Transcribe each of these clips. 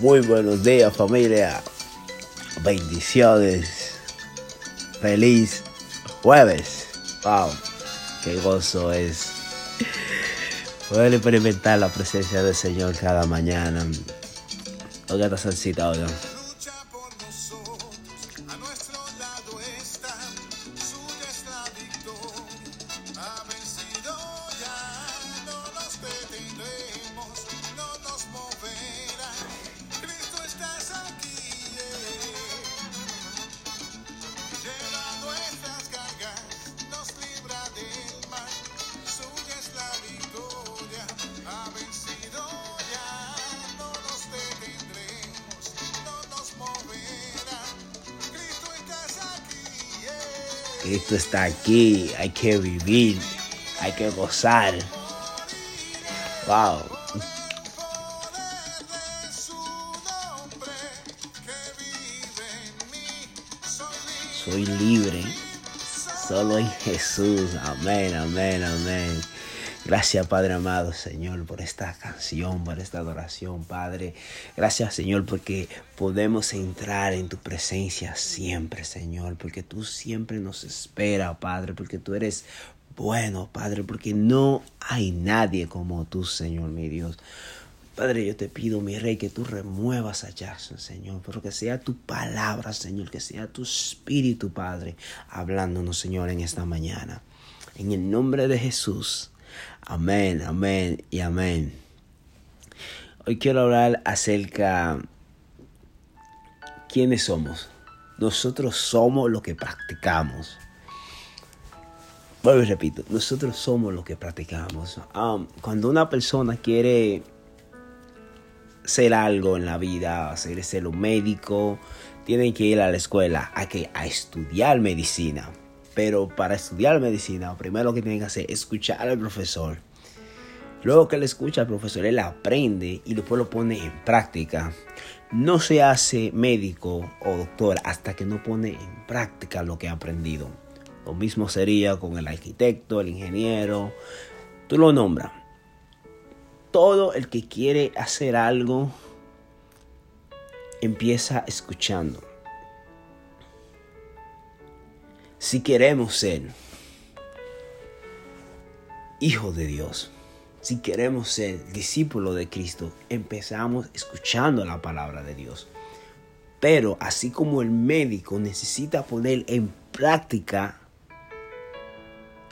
Muy buenos días familia. Bendiciones. Feliz jueves. Wow. Qué gozo es. Poder experimentar la presencia del Señor cada mañana. Oiga esta salsita, oiga. Cristo está aquí, hay que vivir, hay que gozar. Wow. Soy libre, solo en Jesús. Amén, amén, amén. Gracias, Padre amado, Señor, por esta canción, por esta adoración, Padre. Gracias, Señor, porque podemos entrar en tu presencia siempre, Señor, porque tú siempre nos esperas, Padre, porque tú eres bueno, Padre, porque no hay nadie como tú, Señor, mi Dios. Padre, yo te pido, mi rey, que tú remuevas a Jackson, Señor, pero que sea tu palabra, Señor, que sea tu espíritu, Padre, hablándonos, Señor, en esta mañana. En el nombre de Jesús. Amén, amén y amén. Hoy quiero hablar acerca quiénes somos. Nosotros somos lo que practicamos. Vuelvo y repito, nosotros somos lo que practicamos. Um, cuando una persona quiere ser algo en la vida, hacer ser un médico, tiene que ir a la escuela a, que, a estudiar medicina. Pero para estudiar medicina, primero lo que tienen que hacer es escuchar al profesor. Luego que le escucha al profesor, él aprende y después lo pone en práctica. No se hace médico o doctor hasta que no pone en práctica lo que ha aprendido. Lo mismo sería con el arquitecto, el ingeniero, tú lo nombras. Todo el que quiere hacer algo empieza escuchando. Si queremos ser hijos de Dios, si queremos ser discípulos de Cristo, empezamos escuchando la palabra de Dios. Pero así como el médico necesita poner en práctica,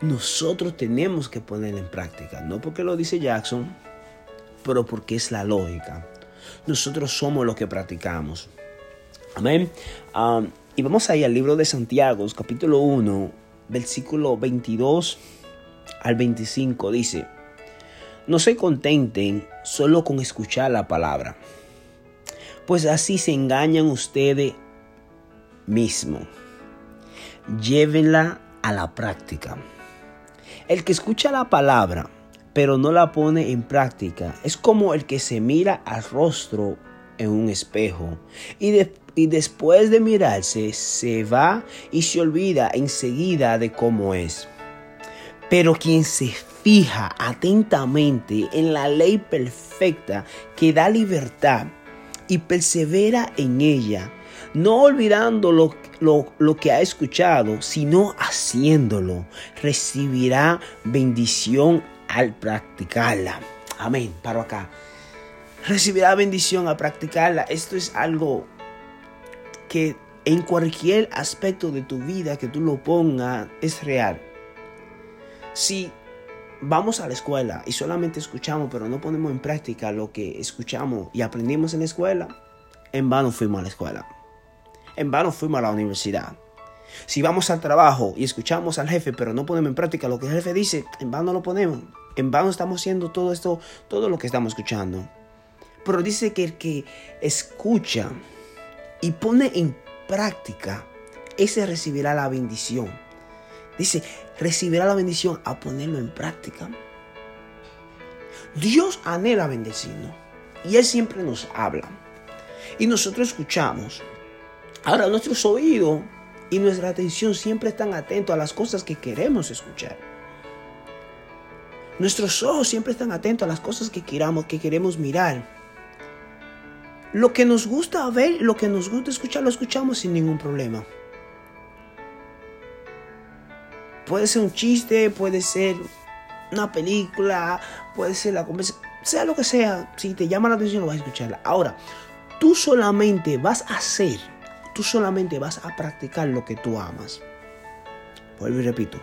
nosotros tenemos que poner en práctica. No porque lo dice Jackson, pero porque es la lógica. Nosotros somos los que practicamos. Amén. Um, y vamos ahí al libro de Santiago, capítulo 1, versículo 22 al 25. Dice, no se contenten solo con escuchar la palabra, pues así se engañan ustedes mismos. Llévenla a la práctica. El que escucha la palabra, pero no la pone en práctica, es como el que se mira al rostro en un espejo y, y después de mirarse se va y se olvida enseguida de cómo es. Pero quien se fija atentamente en la ley perfecta que da libertad y persevera en ella, no olvidando lo, lo, que ha escuchado, sino haciéndolo, recibirá bendición al practicarla. Amén. Paro acá recibirá bendición a practicarla. Esto es algo que en cualquier aspecto de tu vida que tú lo pongas es real. Si vamos a la escuela y solamente escuchamos pero no ponemos en práctica lo que escuchamos y aprendimos en la escuela, en vano fuimos a la escuela. En vano fuimos a la universidad. Si vamos al trabajo y escuchamos al jefe pero no ponemos en práctica lo que el jefe dice, en vano lo ponemos. En vano estamos haciendo todo esto, todo lo que estamos escuchando. Pero dice que el que escucha y pone en práctica, ese recibirá la bendición. Dice, recibirá la bendición a ponerlo en práctica. Dios anhela bendecirnos y Él siempre nos habla. Y nosotros escuchamos. Ahora nuestros oídos y nuestra atención siempre están atentos a las cosas que queremos escuchar. Nuestros ojos siempre están atentos a las cosas que queramos, que queremos mirar. Lo que nos gusta ver, lo que nos gusta escuchar, lo escuchamos sin ningún problema. Puede ser un chiste, puede ser una película, puede ser la conversación, sea lo que sea. Si te llama la atención, lo vas a escucharla. Ahora, tú solamente vas a hacer, tú solamente vas a practicar lo que tú amas. Vuelvo y repito.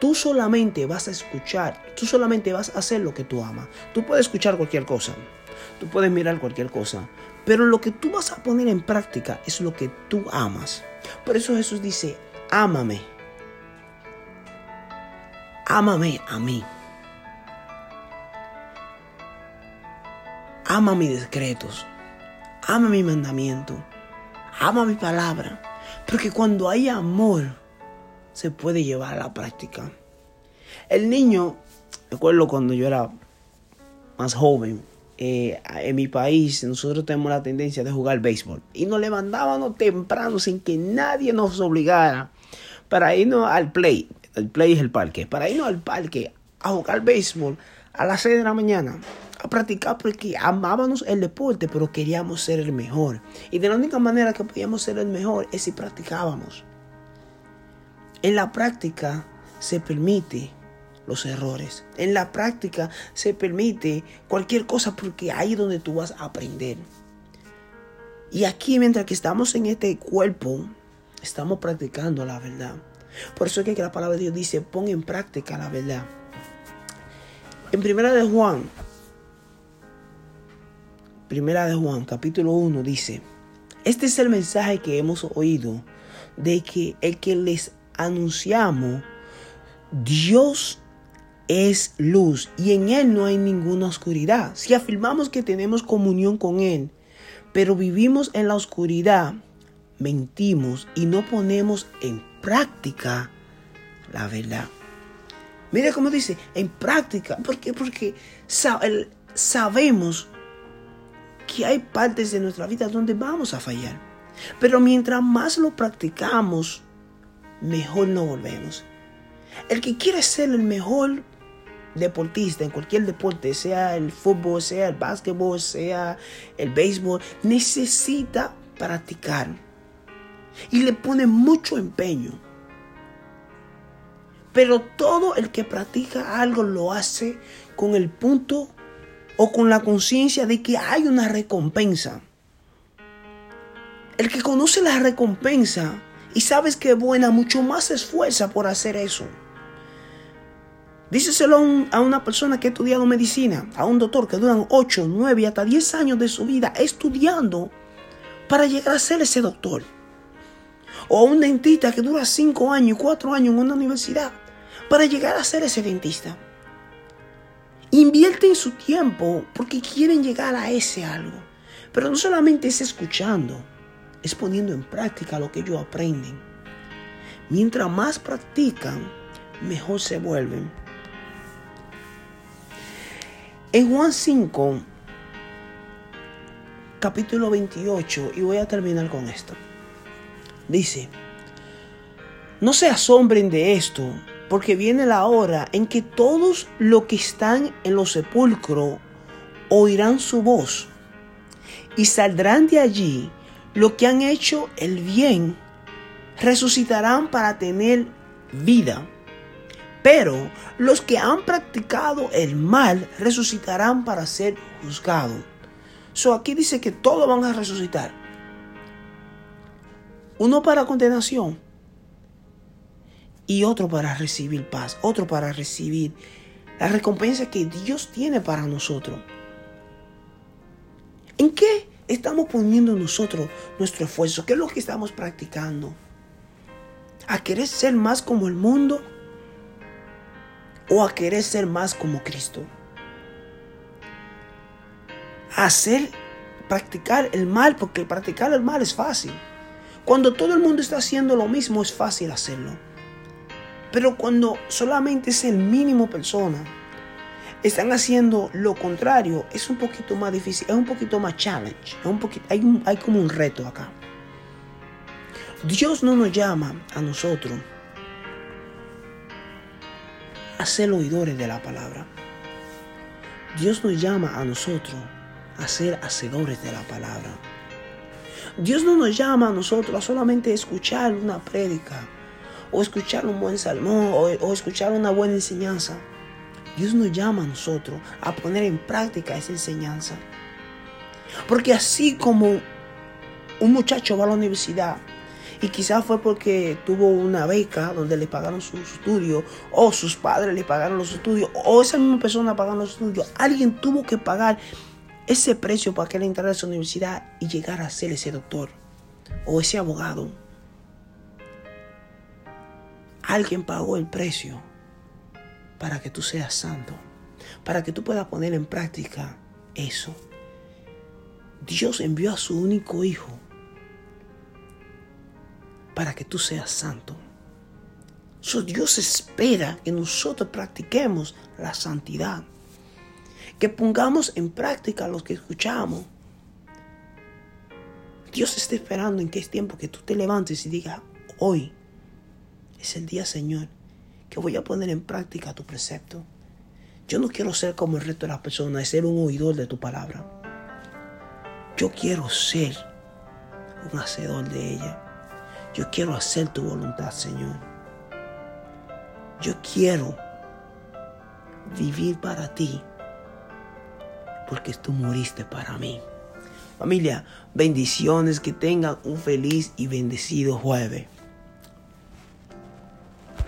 Tú solamente vas a escuchar, tú solamente vas a hacer lo que tú amas. Tú puedes escuchar cualquier cosa, tú puedes mirar cualquier cosa, pero lo que tú vas a poner en práctica es lo que tú amas. Por eso Jesús dice, ámame. Ámame a mí. Ama mis decretos. Ama mi mandamiento. Ama mi palabra. Porque cuando hay amor, se puede llevar a la práctica. El niño, recuerdo cuando yo era más joven, eh, en mi país nosotros tenemos la tendencia de jugar béisbol y nos levantábamos temprano sin que nadie nos obligara para irnos al play. El play es el parque. Para irnos al parque a jugar béisbol a las 6 de la mañana a practicar porque amábamos el deporte, pero queríamos ser el mejor. Y de la única manera que podíamos ser el mejor es si practicábamos. En la práctica se permite los errores. En la práctica se permite cualquier cosa porque ahí es donde tú vas a aprender. Y aquí mientras que estamos en este cuerpo, estamos practicando la verdad. Por eso es que la palabra de Dios dice, pon en práctica la verdad. En primera de Juan, primera de Juan, capítulo 1 dice, este es el mensaje que hemos oído de que el que les anunciamos, Dios es luz y en Él no hay ninguna oscuridad. Si afirmamos que tenemos comunión con Él, pero vivimos en la oscuridad, mentimos y no ponemos en práctica la verdad. Mira cómo dice, en práctica, ¿por qué? Porque sabemos que hay partes de nuestra vida donde vamos a fallar. Pero mientras más lo practicamos, mejor nos volvemos. El que quiere ser el mejor deportista en cualquier deporte, sea el fútbol, sea el básquetbol, sea el béisbol, necesita practicar. Y le pone mucho empeño. Pero todo el que practica algo lo hace con el punto o con la conciencia de que hay una recompensa. El que conoce la recompensa y sabes que es buena, mucho más se esfuerza por hacer eso. Díceselo a una persona que ha estudiado medicina, a un doctor que duran 8, 9, hasta 10 años de su vida estudiando para llegar a ser ese doctor. O a un dentista que dura 5 años, 4 años en una universidad para llegar a ser ese dentista. Invierten su tiempo porque quieren llegar a ese algo. Pero no solamente es escuchando, es poniendo en práctica lo que ellos aprenden. Mientras más practican, mejor se vuelven. En Juan 5, capítulo 28, y voy a terminar con esto. Dice, no se asombren de esto, porque viene la hora en que todos los que están en los sepulcros oirán su voz y saldrán de allí los que han hecho el bien, resucitarán para tener vida pero los que han practicado el mal resucitarán para ser juzgados. So aquí dice que todos van a resucitar. Uno para condenación y otro para recibir paz, otro para recibir la recompensa que Dios tiene para nosotros. ¿En qué estamos poniendo nosotros nuestro esfuerzo? ¿Qué es lo que estamos practicando? ¿A querer ser más como el mundo? O a querer ser más como Cristo. Hacer, practicar el mal, porque practicar el mal es fácil. Cuando todo el mundo está haciendo lo mismo es fácil hacerlo. Pero cuando solamente es el mínimo persona, están haciendo lo contrario, es un poquito más difícil, es un poquito más challenge, hay como un reto acá. Dios no nos llama a nosotros a ser oidores de la palabra. Dios nos llama a nosotros a ser hacedores de la palabra. Dios no nos llama a nosotros a solamente escuchar una prédica o escuchar un buen salmón o, o escuchar una buena enseñanza. Dios nos llama a nosotros a poner en práctica esa enseñanza. Porque así como un muchacho va a la universidad y quizás fue porque tuvo una beca donde le pagaron sus estudios, o sus padres le pagaron los estudios, o esa misma persona pagaron los estudios. Alguien tuvo que pagar ese precio para que él entrara a esa universidad y llegara a ser ese doctor o ese abogado. Alguien pagó el precio para que tú seas santo, para que tú puedas poner en práctica eso. Dios envió a su único hijo para que tú seas santo. Dios espera que nosotros practiquemos la santidad, que pongamos en práctica lo que escuchamos. Dios está esperando en que es tiempo que tú te levantes y digas, hoy es el día, Señor, que voy a poner en práctica tu precepto. Yo no quiero ser como el resto de las personas, ser un oidor de tu palabra. Yo quiero ser un hacedor de ella. Yo quiero hacer tu voluntad, Señor. Yo quiero vivir para ti, porque tú moriste para mí. Familia, bendiciones, que tengan un feliz y bendecido jueves.